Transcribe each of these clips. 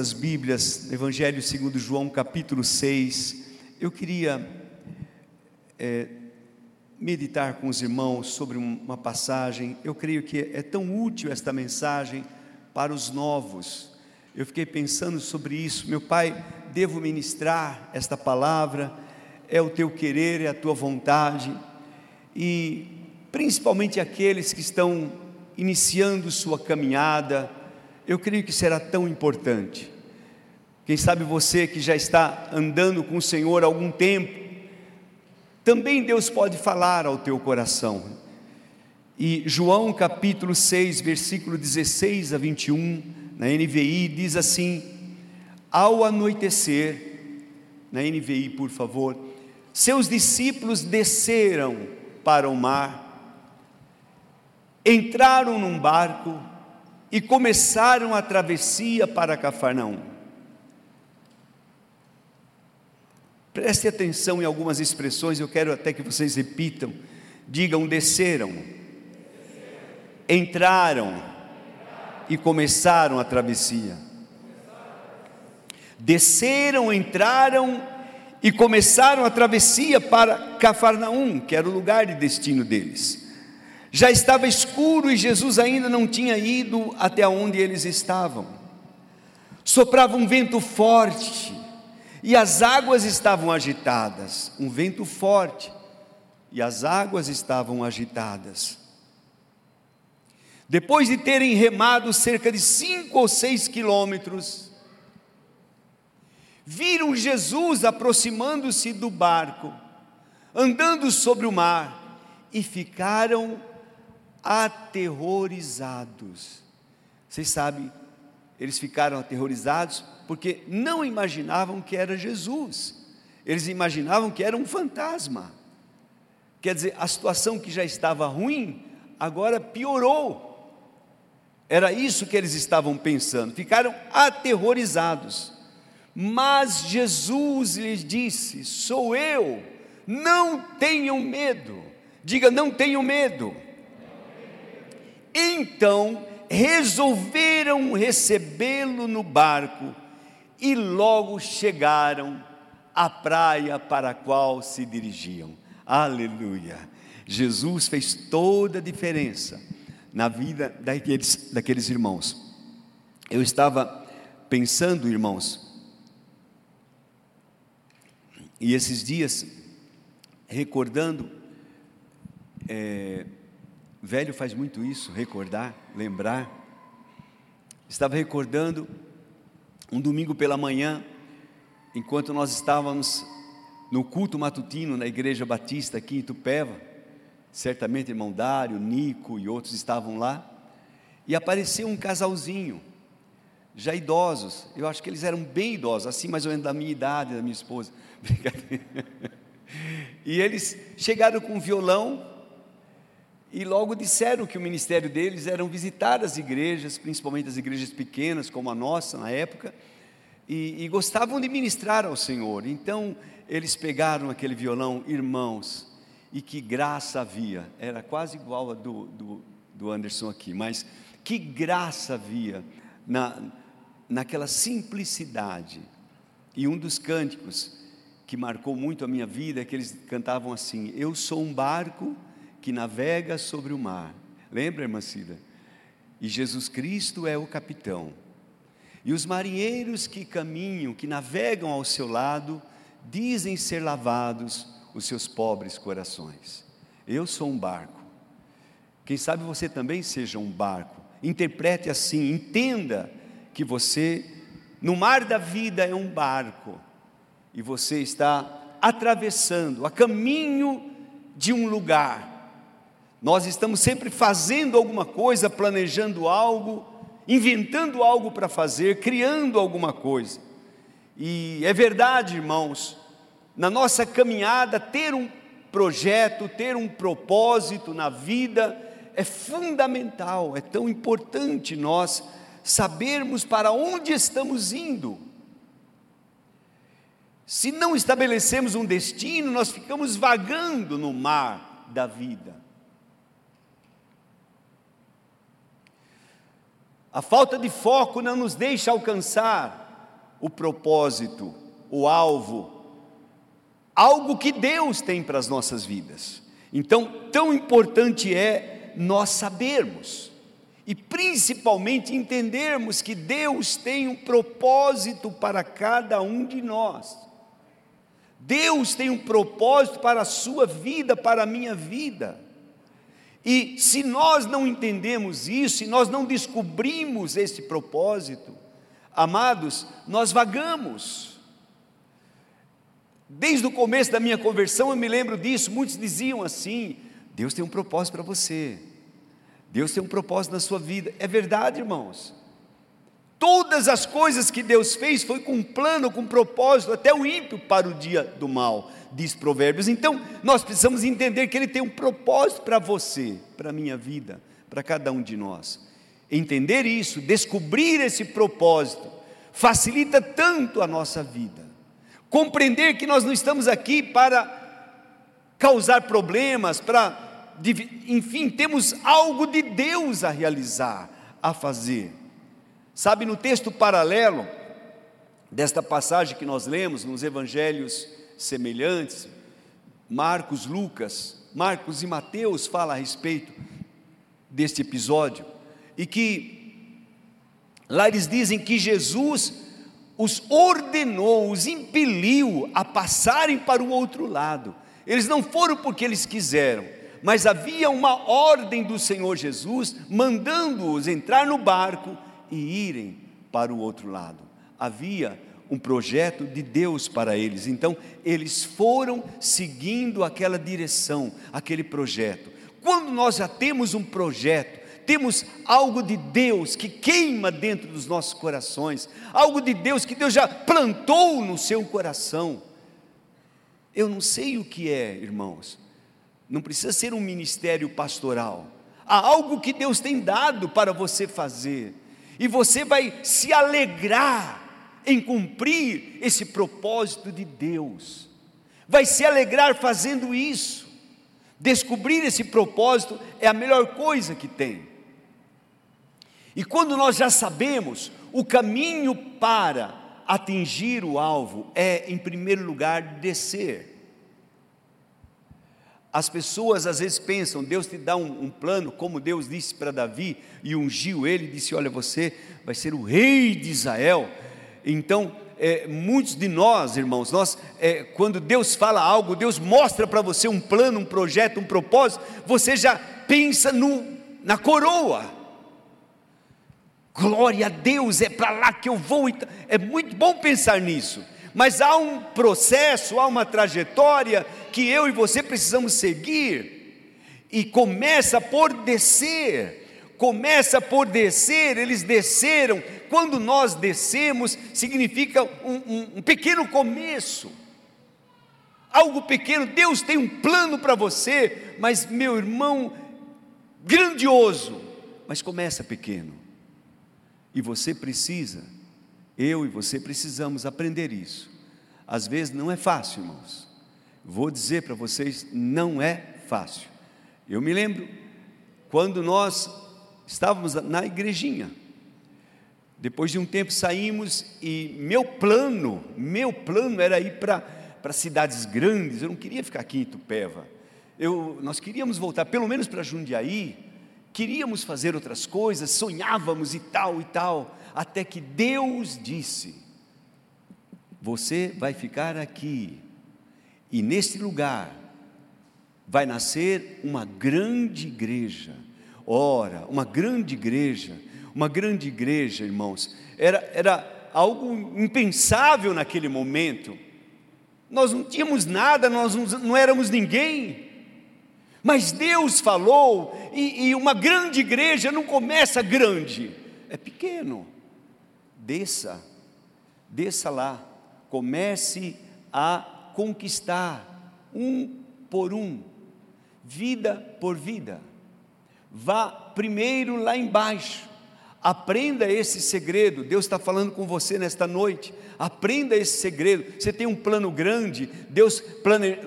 as Bíblias, Evangelho segundo João, capítulo 6, eu queria é, meditar com os irmãos sobre uma passagem. Eu creio que é tão útil esta mensagem para os novos. Eu fiquei pensando sobre isso. Meu Pai, devo ministrar esta palavra. É o teu querer, é a tua vontade. E principalmente aqueles que estão iniciando sua caminhada eu creio que será tão importante. Quem sabe você que já está andando com o Senhor há algum tempo, também Deus pode falar ao teu coração. E João capítulo 6, versículo 16 a 21, na NVI, diz assim: Ao anoitecer, na NVI, por favor, seus discípulos desceram para o mar, entraram num barco e começaram a travessia para Cafarnaum. Preste atenção em algumas expressões, eu quero até que vocês repitam. Digam: desceram, entraram e começaram a travessia. Desceram, entraram e começaram a travessia para Cafarnaum, que era o lugar de destino deles. Já estava escuro e Jesus ainda não tinha ido até onde eles estavam. Soprava um vento forte e as águas estavam agitadas. Um vento forte e as águas estavam agitadas. Depois de terem remado cerca de cinco ou seis quilômetros, viram Jesus aproximando-se do barco, andando sobre o mar, e ficaram aterrorizados. Vocês sabem, eles ficaram aterrorizados porque não imaginavam que era Jesus, eles imaginavam que era um fantasma. Quer dizer, a situação que já estava ruim, agora piorou. Era isso que eles estavam pensando, ficaram aterrorizados. Mas Jesus lhes disse: Sou eu, não tenham medo. Diga, não tenham medo. Então resolveram recebê-lo no barco e logo chegaram à praia para a qual se dirigiam. Aleluia! Jesus fez toda a diferença na vida daqueles, daqueles irmãos. Eu estava pensando, irmãos, e esses dias, recordando, é, Velho faz muito isso, recordar, lembrar. Estava recordando um domingo pela manhã, enquanto nós estávamos no culto matutino na Igreja Batista aqui em Tupéva, certamente irmão Dário, Nico e outros estavam lá, e apareceu um casalzinho, já idosos, eu acho que eles eram bem idosos, assim mais ou menos da minha idade, da minha esposa, e eles chegaram com um violão, e logo disseram que o ministério deles era visitar as igrejas, principalmente as igrejas pequenas, como a nossa na época, e, e gostavam de ministrar ao Senhor. Então, eles pegaram aquele violão, irmãos, e que graça havia, era quase igual a do, do, do Anderson aqui, mas que graça havia na, naquela simplicidade. E um dos cânticos que marcou muito a minha vida é que eles cantavam assim: Eu sou um barco que navega sobre o mar. Lembra, irmã Cida? E Jesus Cristo é o capitão. E os marinheiros que caminham, que navegam ao seu lado, dizem ser lavados os seus pobres corações. Eu sou um barco. Quem sabe você também seja um barco. Interprete assim, entenda que você, no mar da vida, é um barco. E você está atravessando, a caminho de um lugar nós estamos sempre fazendo alguma coisa, planejando algo, inventando algo para fazer, criando alguma coisa. E é verdade, irmãos, na nossa caminhada, ter um projeto, ter um propósito na vida é fundamental, é tão importante nós sabermos para onde estamos indo. Se não estabelecemos um destino, nós ficamos vagando no mar da vida. A falta de foco não nos deixa alcançar o propósito, o alvo, algo que Deus tem para as nossas vidas. Então, tão importante é nós sabermos e principalmente entendermos que Deus tem um propósito para cada um de nós. Deus tem um propósito para a sua vida, para a minha vida. E se nós não entendemos isso, se nós não descobrimos esse propósito, amados, nós vagamos. Desde o começo da minha conversão eu me lembro disso, muitos diziam assim: Deus tem um propósito para você, Deus tem um propósito na sua vida. É verdade, irmãos. Todas as coisas que Deus fez foi com um plano, com um propósito, até o ímpio para o dia do mal, diz Provérbios. Então, nós precisamos entender que Ele tem um propósito para você, para a minha vida, para cada um de nós. Entender isso, descobrir esse propósito, facilita tanto a nossa vida. Compreender que nós não estamos aqui para causar problemas, para, enfim, temos algo de Deus a realizar, a fazer. Sabe, no texto paralelo desta passagem que nós lemos nos evangelhos semelhantes, Marcos, Lucas, Marcos e Mateus fala a respeito deste episódio, e que lá eles dizem que Jesus os ordenou, os impeliu a passarem para o outro lado. Eles não foram porque eles quiseram, mas havia uma ordem do Senhor Jesus mandando-os entrar no barco e irem para o outro lado. Havia um projeto de Deus para eles, então eles foram seguindo aquela direção, aquele projeto. Quando nós já temos um projeto, temos algo de Deus que queima dentro dos nossos corações, algo de Deus que Deus já plantou no seu coração. Eu não sei o que é, irmãos, não precisa ser um ministério pastoral, há algo que Deus tem dado para você fazer e você vai se alegrar em cumprir esse propósito de Deus, vai se alegrar fazendo isso. Descobrir esse propósito é a melhor coisa que tem. E quando nós já sabemos, o caminho para atingir o alvo é, em primeiro lugar, descer. As pessoas às vezes pensam, Deus te dá um, um plano, como Deus disse para Davi e ungiu ele, disse: Olha, você vai ser o rei de Israel. Então, é, muitos de nós, irmãos, nós, é, quando Deus fala algo, Deus mostra para você um plano, um projeto, um propósito, você já pensa no, na coroa. Glória a Deus, é para lá que eu vou. É muito bom pensar nisso mas há um processo, há uma trajetória que eu e você precisamos seguir, e começa por descer, começa por descer, eles desceram, quando nós descemos, significa um, um, um pequeno começo, algo pequeno, Deus tem um plano para você, mas meu irmão, grandioso, mas começa pequeno, e você precisa eu e você precisamos aprender isso. Às vezes não é fácil, irmãos. Vou dizer para vocês, não é fácil. Eu me lembro quando nós estávamos na igrejinha. Depois de um tempo saímos e meu plano, meu plano era ir para cidades grandes. Eu não queria ficar aqui em Itupeva. Eu, nós queríamos voltar, pelo menos para Jundiaí. Queríamos fazer outras coisas, sonhávamos e tal e tal até que Deus disse: Você vai ficar aqui, e neste lugar vai nascer uma grande igreja. Ora, uma grande igreja, uma grande igreja, irmãos, era, era algo impensável naquele momento. Nós não tínhamos nada, nós não, não éramos ninguém. Mas Deus falou, e, e uma grande igreja não começa grande, é pequeno desça, desça lá, comece a conquistar um por um, vida por vida. Vá primeiro lá embaixo, aprenda esse segredo. Deus está falando com você nesta noite. Aprenda esse segredo. Você tem um plano grande, Deus plane...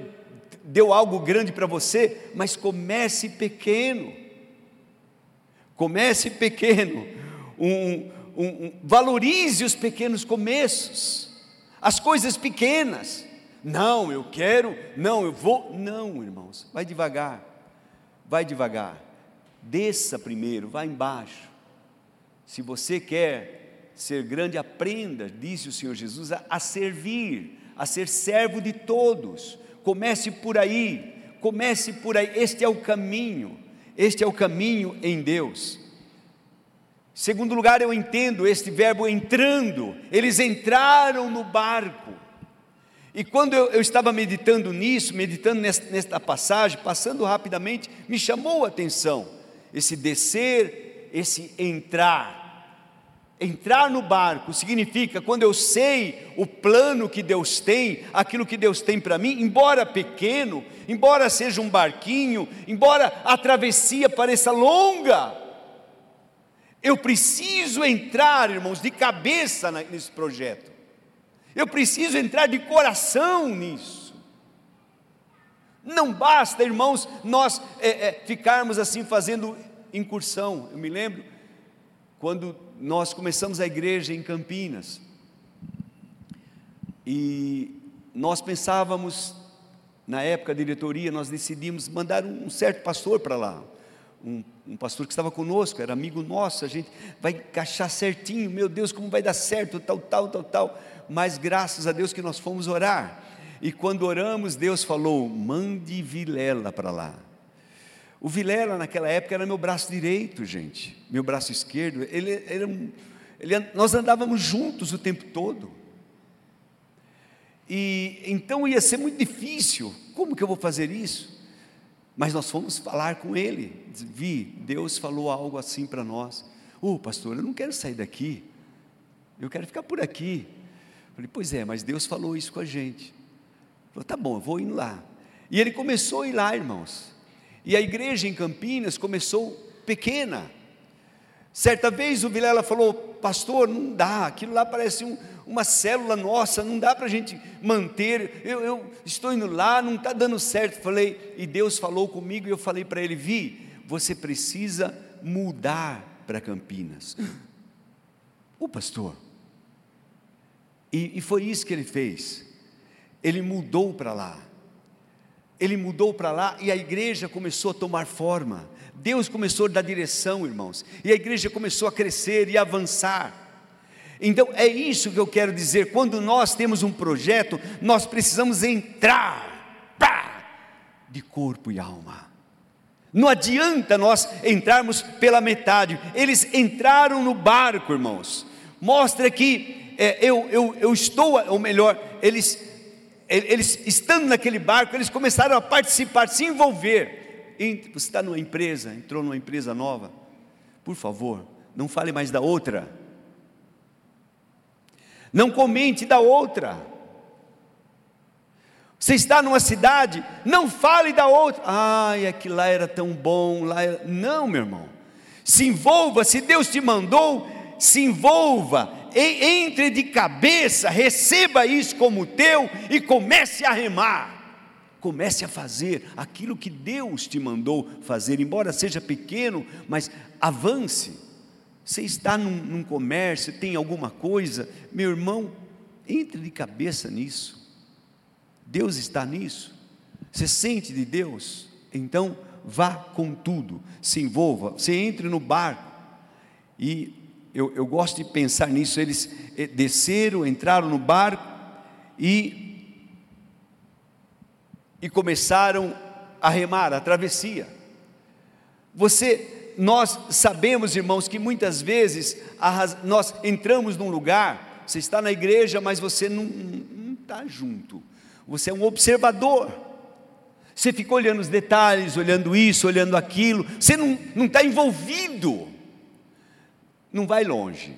deu algo grande para você, mas comece pequeno. Comece pequeno. Um, um, um, valorize os pequenos começos, as coisas pequenas. Não, eu quero, não, eu vou. Não, irmãos, vai devagar, vai devagar. Desça primeiro, vá embaixo. Se você quer ser grande, aprenda, disse o Senhor Jesus, a, a servir, a ser servo de todos. Comece por aí, comece por aí. Este é o caminho, este é o caminho em Deus. Segundo lugar, eu entendo este verbo entrando, eles entraram no barco. E quando eu, eu estava meditando nisso, meditando nesta, nesta passagem, passando rapidamente, me chamou a atenção esse descer, esse entrar. Entrar no barco significa quando eu sei o plano que Deus tem, aquilo que Deus tem para mim, embora pequeno, embora seja um barquinho, embora a travessia pareça longa, eu preciso entrar, irmãos, de cabeça nesse projeto. Eu preciso entrar de coração nisso. Não basta, irmãos, nós é, é, ficarmos assim fazendo incursão. Eu me lembro quando nós começamos a igreja em Campinas e nós pensávamos, na época da diretoria, nós decidimos mandar um certo pastor para lá, um, um, pastor que estava conosco, era amigo nosso, a gente vai encaixar certinho, meu Deus, como vai dar certo, tal, tal, tal, tal. Mas graças a Deus que nós fomos orar. E quando oramos, Deus falou: mande Vilela para lá. O Vilela, naquela época, era meu braço direito, gente, meu braço esquerdo. Ele, era ele, nós andávamos juntos o tempo todo. E então ia ser muito difícil. Como que eu vou fazer isso? Mas nós fomos falar com ele. Vi, Deus falou algo assim para nós. Ô oh, pastor, eu não quero sair daqui. Eu quero ficar por aqui. Falei, pois é, mas Deus falou isso com a gente. Falou, tá bom, eu vou indo lá. E ele começou a ir lá, irmãos. E a igreja em Campinas começou pequena. Certa vez o Vilela falou, pastor, não dá, aquilo lá parece um, uma célula nossa, não dá para a gente manter. Eu, eu, estou indo lá, não está dando certo. Falei, e Deus falou comigo, e eu falei para ele: Vi, você precisa mudar para Campinas. O pastor. E, e foi isso que ele fez. Ele mudou para lá. Ele mudou para lá e a igreja começou a tomar forma. Deus começou a dar direção, irmãos. E a igreja começou a crescer e avançar. Então é isso que eu quero dizer. Quando nós temos um projeto, nós precisamos entrar pá, de corpo e alma. Não adianta nós entrarmos pela metade. Eles entraram no barco, irmãos. Mostra que é, eu, eu, eu estou, ou melhor, eles, eles estando naquele barco, eles começaram a participar, se envolver. Você está numa empresa, entrou numa empresa nova, por favor, não fale mais da outra não comente da outra. Você está numa cidade, não fale da outra. Ai, é que lá era tão bom, lá era... Não, meu irmão. Se envolva, se Deus te mandou, se envolva, entre de cabeça, receba isso como teu e comece a remar. Comece a fazer aquilo que Deus te mandou fazer, embora seja pequeno, mas avance. Você está num, num comércio, tem alguma coisa, meu irmão, entre de cabeça nisso. Deus está nisso. Você sente de Deus? Então vá com tudo, se envolva. Você entre no barco e eu, eu gosto de pensar nisso. Eles eh, desceram, entraram no barco e, e começaram a remar a travessia. Você nós sabemos, irmãos, que muitas vezes nós entramos num lugar, você está na igreja, mas você não está junto, você é um observador. Você fica olhando os detalhes, olhando isso, olhando aquilo, você não, não está envolvido, não vai longe.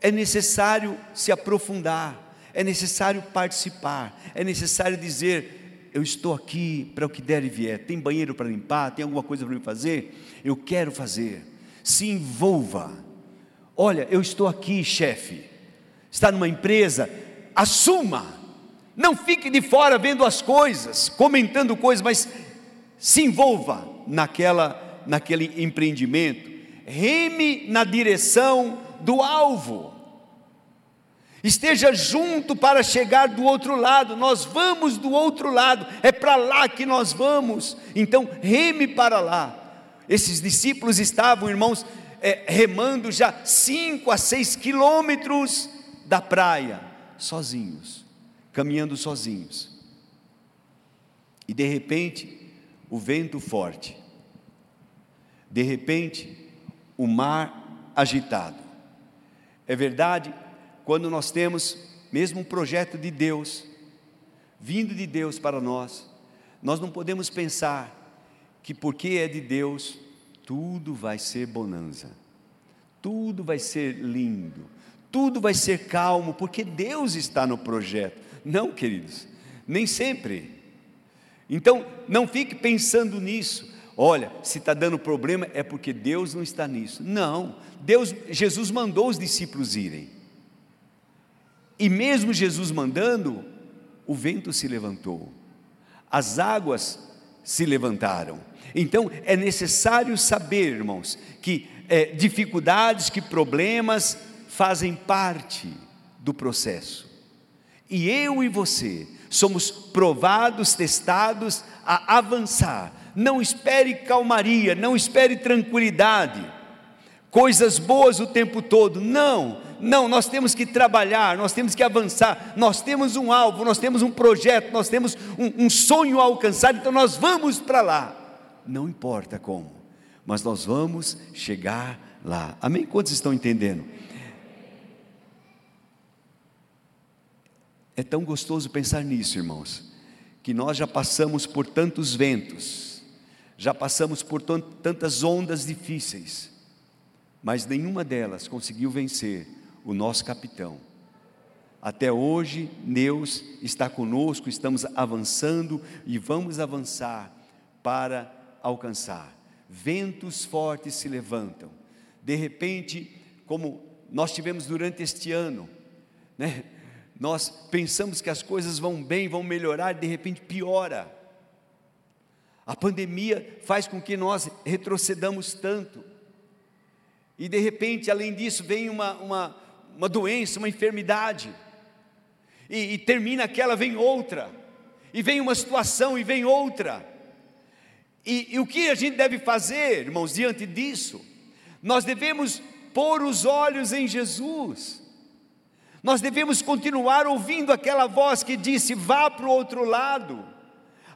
É necessário se aprofundar, é necessário participar, é necessário dizer: eu estou aqui para o que der e vier. Tem banheiro para limpar? Tem alguma coisa para me fazer? Eu quero fazer. Se envolva. Olha, eu estou aqui, chefe. Está numa empresa? Assuma. Não fique de fora vendo as coisas, comentando coisas, mas se envolva naquela, naquele empreendimento. Reme na direção do alvo. Esteja junto para chegar do outro lado. Nós vamos do outro lado, é para lá que nós vamos. Então, reme para lá. Esses discípulos estavam, irmãos, é, remando já cinco a seis quilômetros da praia, sozinhos, caminhando sozinhos. E de repente, o vento forte, de repente, o mar agitado. É verdade, quando nós temos mesmo um projeto de Deus, vindo de Deus para nós, nós não podemos pensar que porque é de Deus, tudo vai ser bonança, tudo vai ser lindo, tudo vai ser calmo, porque Deus está no projeto. Não, queridos, nem sempre. Então, não fique pensando nisso. Olha, se está dando problema é porque Deus não está nisso. Não, Deus, Jesus mandou os discípulos irem. E mesmo Jesus mandando, o vento se levantou, as águas se levantaram. Então é necessário saber, irmãos, que é, dificuldades, que problemas fazem parte do processo. E eu e você somos provados, testados a avançar. Não espere calmaria, não espere tranquilidade, coisas boas o tempo todo. Não, não, nós temos que trabalhar, nós temos que avançar, nós temos um alvo, nós temos um projeto, nós temos um, um sonho a alcançar, então nós vamos para lá. Não importa como, mas nós vamos chegar lá. Amém? Quantos estão entendendo? É tão gostoso pensar nisso, irmãos, que nós já passamos por tantos ventos, já passamos por tantas ondas difíceis, mas nenhuma delas conseguiu vencer o nosso capitão. Até hoje, Deus está conosco, estamos avançando e vamos avançar para alcançar. Ventos fortes se levantam. De repente, como nós tivemos durante este ano, né? Nós pensamos que as coisas vão bem, vão melhorar, de repente piora. A pandemia faz com que nós retrocedamos tanto. E de repente, além disso, vem uma, uma, uma doença, uma enfermidade, e, e termina aquela, vem outra, e vem uma situação, e vem outra. E, e, o que a gente deve fazer, irmãos, diante disso? Nós devemos pôr os olhos em Jesus, nós devemos continuar ouvindo aquela voz que disse: vá para o outro lado,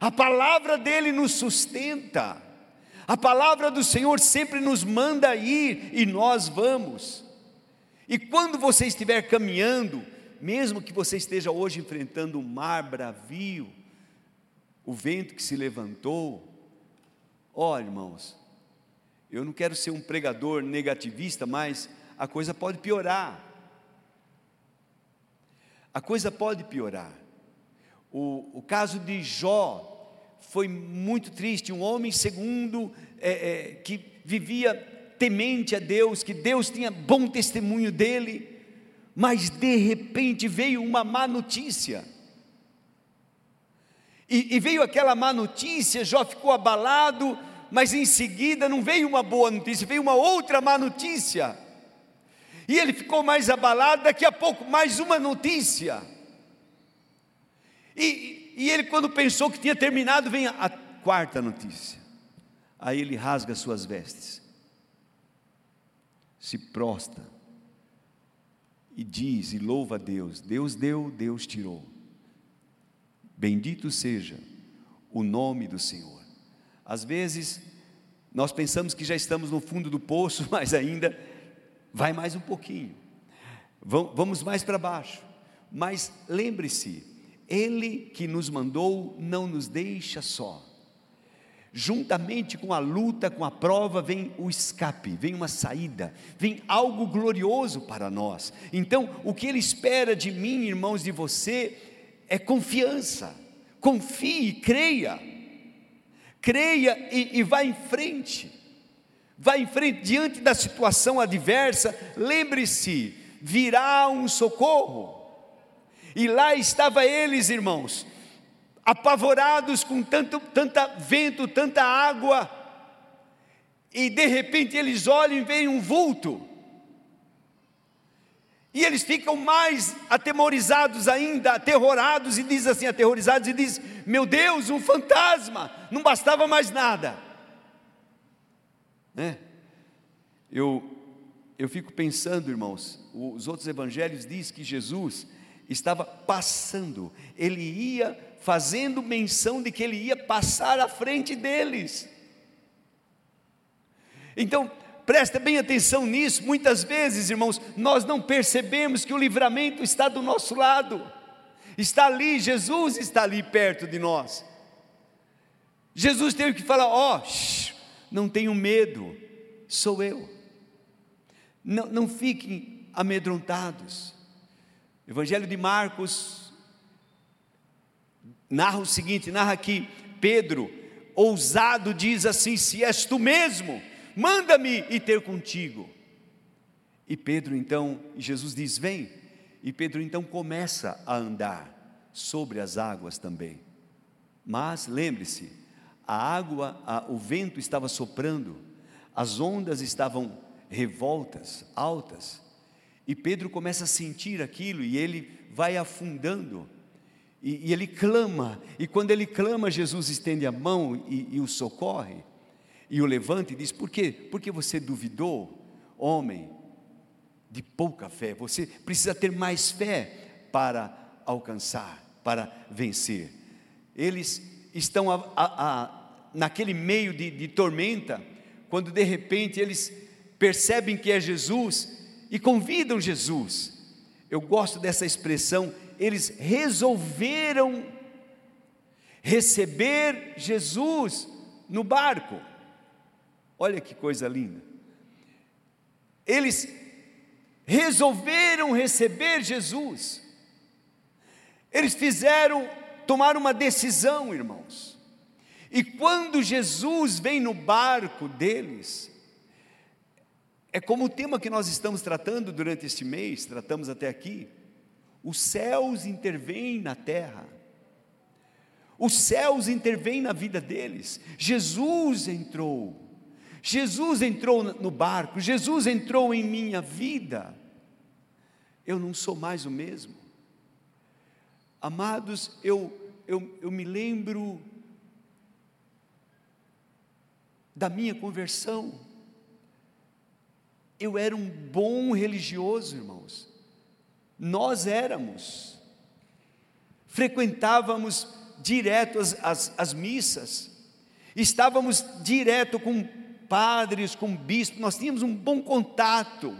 a palavra dele nos sustenta, a palavra do Senhor sempre nos manda ir e nós vamos. E quando você estiver caminhando, mesmo que você esteja hoje enfrentando um mar bravio, o vento que se levantou, oh, irmãos, eu não quero ser um pregador negativista, mas a coisa pode piorar. A coisa pode piorar. O, o caso de Jó foi muito triste. Um homem segundo é, é, que vivia temente a Deus, que Deus tinha bom testemunho dele, mas de repente veio uma má notícia. E, e, veio aquela má notícia, Jó ficou abalado, mas em seguida não veio uma boa notícia, veio uma outra má notícia. E ele ficou mais abalado, daqui a pouco mais uma notícia. E, e ele, quando pensou que tinha terminado, vem a, a quarta notícia. Aí ele rasga suas vestes se prostra e diz e louva a Deus: Deus deu, Deus tirou. Bendito seja o nome do Senhor. Às vezes, nós pensamos que já estamos no fundo do poço, mas ainda vai mais um pouquinho. Vamos mais para baixo. Mas lembre-se, Ele que nos mandou não nos deixa só juntamente com a luta, com a prova, vem o escape, vem uma saída, vem algo glorioso para nós. Então, o que Ele espera de mim, irmãos, de você, é confiança. Confie, creia, creia e, e vá em frente. Vá em frente diante da situação adversa. Lembre-se, virá um socorro. E lá estava eles, irmãos, apavorados com tanto tanta vento, tanta água. e de repente eles olham e veem um vulto. E eles ficam mais atemorizados ainda, aterrorados, e diz assim, aterrorizados, e diz: Meu Deus, um fantasma, não bastava mais nada. Né? Eu, eu fico pensando, irmãos, os outros evangelhos diz que Jesus estava passando, ele ia fazendo menção de que ele ia passar à frente deles. Então, presta bem atenção nisso. Muitas vezes, irmãos, nós não percebemos que o livramento está do nosso lado, está ali, Jesus está ali perto de nós. Jesus teve que falar: Ó, oh, não tenho medo, sou eu. Não, não fiquem amedrontados. Evangelho de Marcos narra o seguinte: narra que Pedro, ousado, diz assim: Se és tu mesmo manda-me ir ter contigo. E Pedro então, Jesus diz: Vem. E Pedro então começa a andar sobre as águas também. Mas lembre-se, a água, a, o vento estava soprando, as ondas estavam revoltas, altas, e Pedro começa a sentir aquilo e ele vai afundando, e, e ele clama, e quando ele clama, Jesus estende a mão e, e o socorre e o levanta e diz: Por quê? Porque você duvidou, homem de pouca fé. Você precisa ter mais fé para alcançar, para vencer. Eles estão a, a, a, naquele meio de, de tormenta, quando de repente eles percebem que é Jesus e convidam Jesus. Eu gosto dessa expressão, eles resolveram receber Jesus no barco. Olha que coisa linda. Eles resolveram receber Jesus. Eles fizeram tomar uma decisão, irmãos. E quando Jesus vem no barco deles, é como o tema que nós estamos tratando durante este mês, tratamos até aqui. Os céus intervêm na terra. Os céus intervêm na vida deles. Jesus entrou. Jesus entrou no barco, Jesus entrou em minha vida, eu não sou mais o mesmo. Amados, eu, eu, eu me lembro da minha conversão. Eu era um bom religioso, irmãos. Nós éramos. Frequentávamos direto as, as, as missas. Estávamos direto com padres, com bispos, nós tínhamos um bom contato.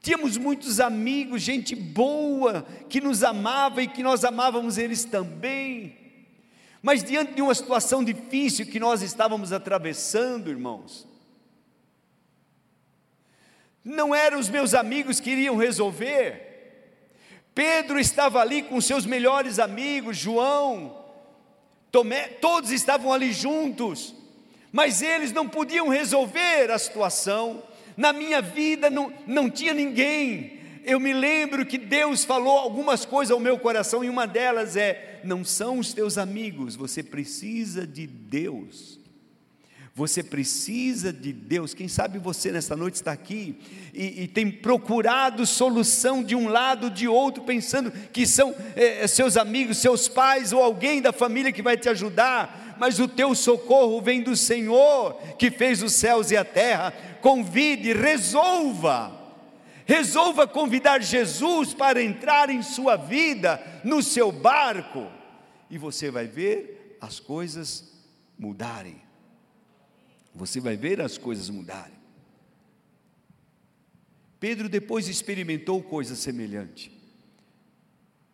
Tínhamos muitos amigos, gente boa, que nos amava e que nós amávamos eles também. Mas diante de uma situação difícil que nós estávamos atravessando, irmãos, não eram os meus amigos que iriam resolver. Pedro estava ali com seus melhores amigos, João, Tomé, todos estavam ali juntos mas eles não podiam resolver a situação. Na minha vida não, não tinha ninguém. Eu me lembro que Deus falou algumas coisas ao meu coração, e uma delas é: não são os teus amigos, você precisa de Deus. Você precisa de Deus. Quem sabe você nesta noite está aqui e, e tem procurado solução de um lado, de outro, pensando que são é, seus amigos, seus pais ou alguém da família que vai te ajudar mas o teu socorro vem do Senhor, que fez os céus e a terra. Convide, resolva, resolva convidar Jesus para entrar em sua vida, no seu barco, e você vai ver as coisas mudarem. Você vai ver as coisas mudarem. Pedro depois experimentou coisa semelhante.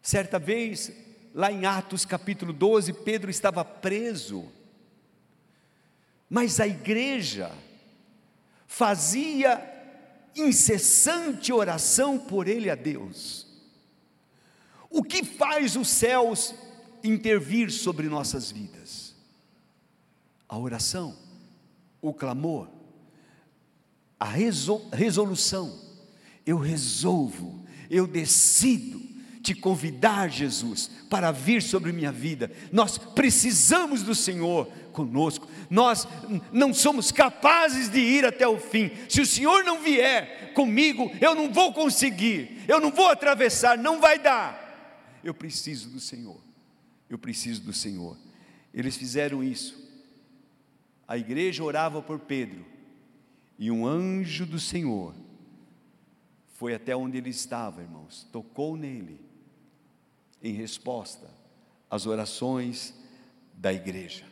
Certa vez, lá em Atos capítulo 12, Pedro estava preso, mas a igreja fazia incessante oração por ele a Deus. O que faz os céus intervir sobre nossas vidas? A oração, o clamor, a resolução. Eu resolvo, eu decido te convidar, Jesus, para vir sobre minha vida. Nós precisamos do Senhor conosco. Nós não somos capazes de ir até o fim. Se o Senhor não vier comigo, eu não vou conseguir. Eu não vou atravessar, não vai dar. Eu preciso do Senhor. Eu preciso do Senhor. Eles fizeram isso. A igreja orava por Pedro. E um anjo do Senhor foi até onde ele estava, irmãos, tocou nele em resposta às orações da igreja.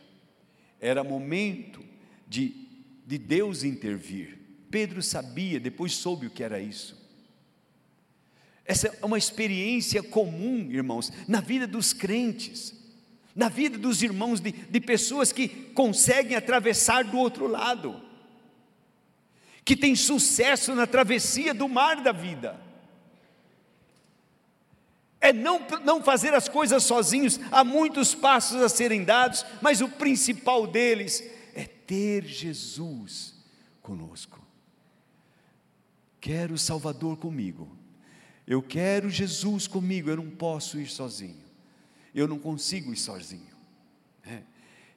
Era momento de, de Deus intervir. Pedro sabia, depois soube o que era isso. Essa é uma experiência comum, irmãos, na vida dos crentes, na vida dos irmãos, de, de pessoas que conseguem atravessar do outro lado, que têm sucesso na travessia do mar da vida. É não, não fazer as coisas sozinhos, há muitos passos a serem dados, mas o principal deles é ter Jesus conosco. Quero o Salvador comigo, eu quero Jesus comigo, eu não posso ir sozinho, eu não consigo ir sozinho. É.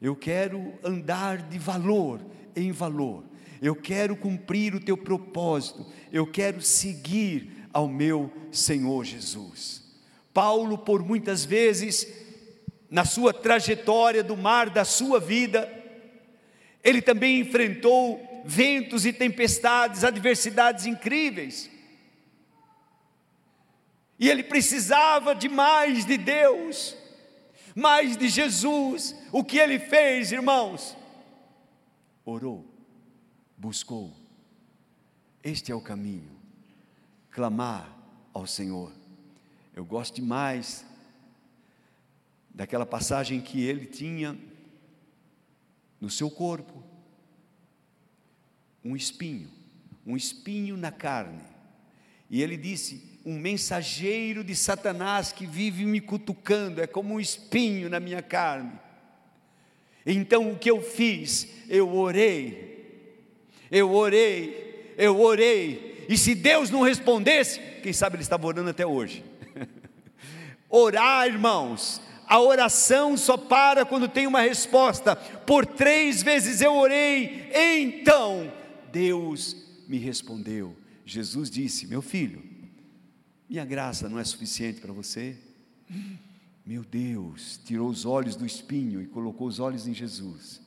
Eu quero andar de valor em valor, eu quero cumprir o teu propósito, eu quero seguir ao meu Senhor Jesus. Paulo, por muitas vezes, na sua trajetória do mar da sua vida, ele também enfrentou ventos e tempestades, adversidades incríveis. E ele precisava de mais de Deus, mais de Jesus. O que ele fez, irmãos? Orou, buscou. Este é o caminho. Clamar ao Senhor. Eu gosto demais daquela passagem que ele tinha no seu corpo um espinho, um espinho na carne. E ele disse: Um mensageiro de Satanás que vive me cutucando, é como um espinho na minha carne. Então o que eu fiz? Eu orei, eu orei, eu orei, e se Deus não respondesse, quem sabe ele estava orando até hoje. Orar, irmãos, a oração só para quando tem uma resposta. Por três vezes eu orei, então Deus me respondeu. Jesus disse: Meu filho, minha graça não é suficiente para você? Meu Deus, tirou os olhos do espinho e colocou os olhos em Jesus.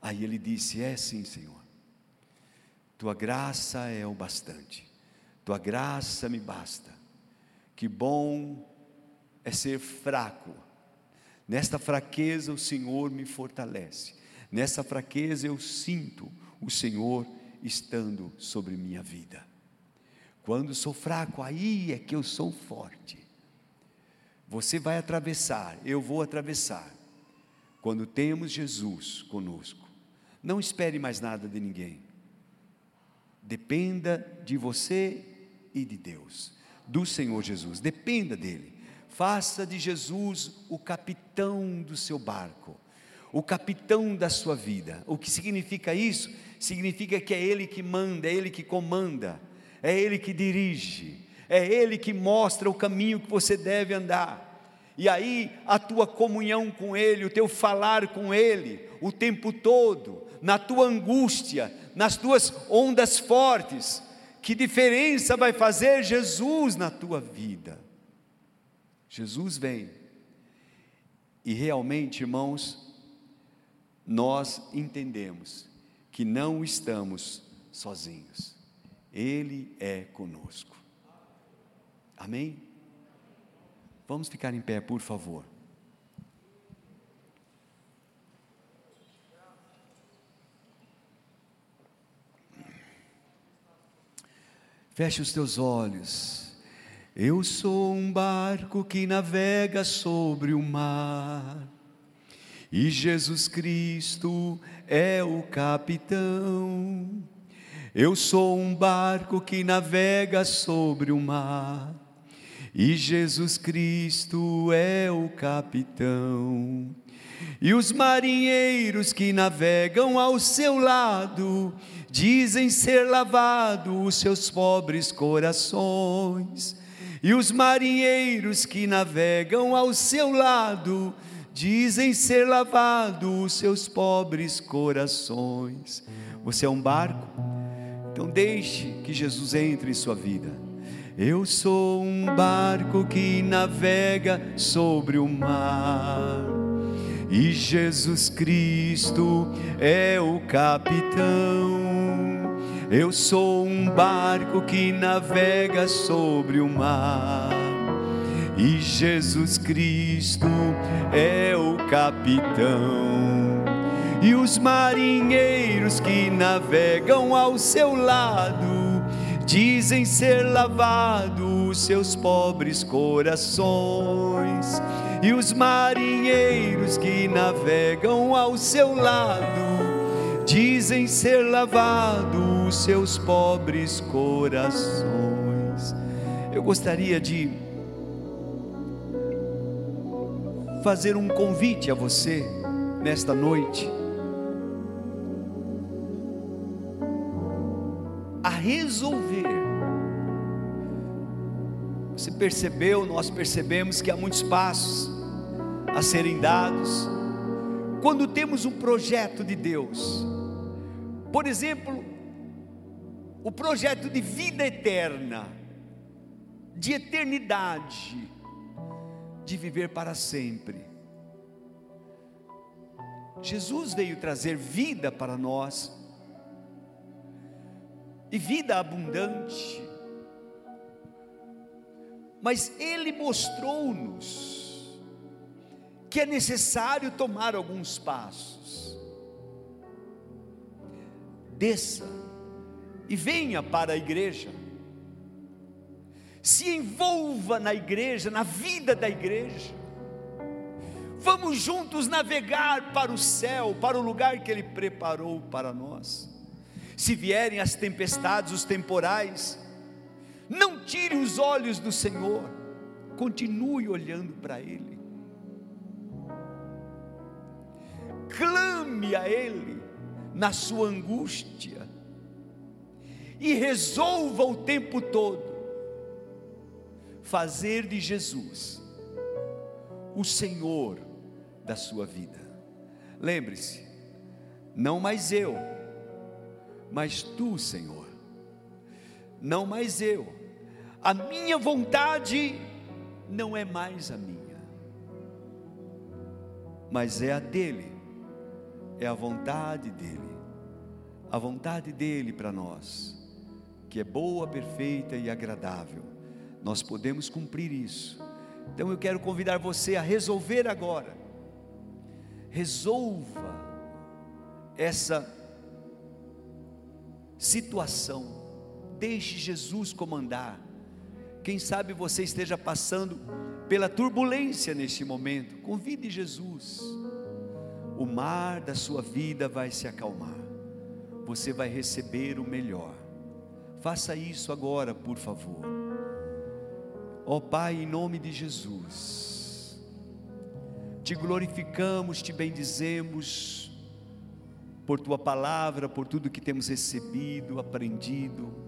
Aí ele disse: É sim, Senhor. Tua graça é o bastante. Tua graça me basta. Que bom é ser fraco. Nesta fraqueza o Senhor me fortalece. Nessa fraqueza eu sinto o Senhor estando sobre minha vida. Quando sou fraco, aí é que eu sou forte. Você vai atravessar, eu vou atravessar. Quando temos Jesus conosco, não espere mais nada de ninguém. Dependa de você e de Deus, do Senhor Jesus, dependa dele. Faça de Jesus o capitão do seu barco, o capitão da sua vida. O que significa isso? Significa que é Ele que manda, é Ele que comanda, é Ele que dirige, é Ele que mostra o caminho que você deve andar. E aí a tua comunhão com Ele, o teu falar com Ele, o tempo todo, na tua angústia, nas tuas ondas fortes, que diferença vai fazer Jesus na tua vida? Jesus vem. E realmente, irmãos, nós entendemos que não estamos sozinhos. Ele é conosco. Amém? Vamos ficar em pé, por favor. Feche os teus olhos. Eu sou um barco que navega sobre o mar, e Jesus Cristo é o capitão. Eu sou um barco que navega sobre o mar, e Jesus Cristo é o capitão. E os marinheiros que navegam ao seu lado dizem ser lavado os seus pobres corações E os marinheiros que navegam ao seu lado dizem ser lavado os seus pobres corações. Você é um barco? Então deixe que Jesus entre em sua vida. Eu sou um barco que navega sobre o mar. E Jesus Cristo é o capitão. Eu sou um barco que navega sobre o mar. E Jesus Cristo é o capitão. E os marinheiros que navegam ao seu lado dizem ser lavados seus pobres corações, e os marinheiros que navegam ao seu lado, dizem ser lavados seus pobres corações. Eu gostaria de fazer um convite a você nesta noite resolver. Você percebeu, nós percebemos que há muitos passos a serem dados. Quando temos um projeto de Deus, por exemplo, o projeto de vida eterna, de eternidade, de viver para sempre. Jesus veio trazer vida para nós e vida abundante. Mas Ele mostrou-nos que é necessário tomar alguns passos. Desça e venha para a igreja. Se envolva na igreja, na vida da igreja. Vamos juntos navegar para o céu, para o lugar que Ele preparou para nós se vierem as tempestades, os temporais, não tire os olhos do Senhor, continue olhando para Ele, clame a Ele na sua angústia, e resolva o tempo todo fazer de Jesus o Senhor da sua vida. Lembre-se, não mais eu, mas tu, Senhor, não mais eu, a minha vontade não é mais a minha, mas é a dele, é a vontade dele, a vontade dele para nós, que é boa, perfeita e agradável, nós podemos cumprir isso. Então eu quero convidar você a resolver agora, resolva essa situação, deixe Jesus comandar. Quem sabe você esteja passando pela turbulência neste momento, convide Jesus. O mar da sua vida vai se acalmar, você vai receber o melhor. Faça isso agora, por favor. Ó oh, Pai, em nome de Jesus, te glorificamos, te bendizemos, por tua palavra, por tudo que temos recebido, aprendido.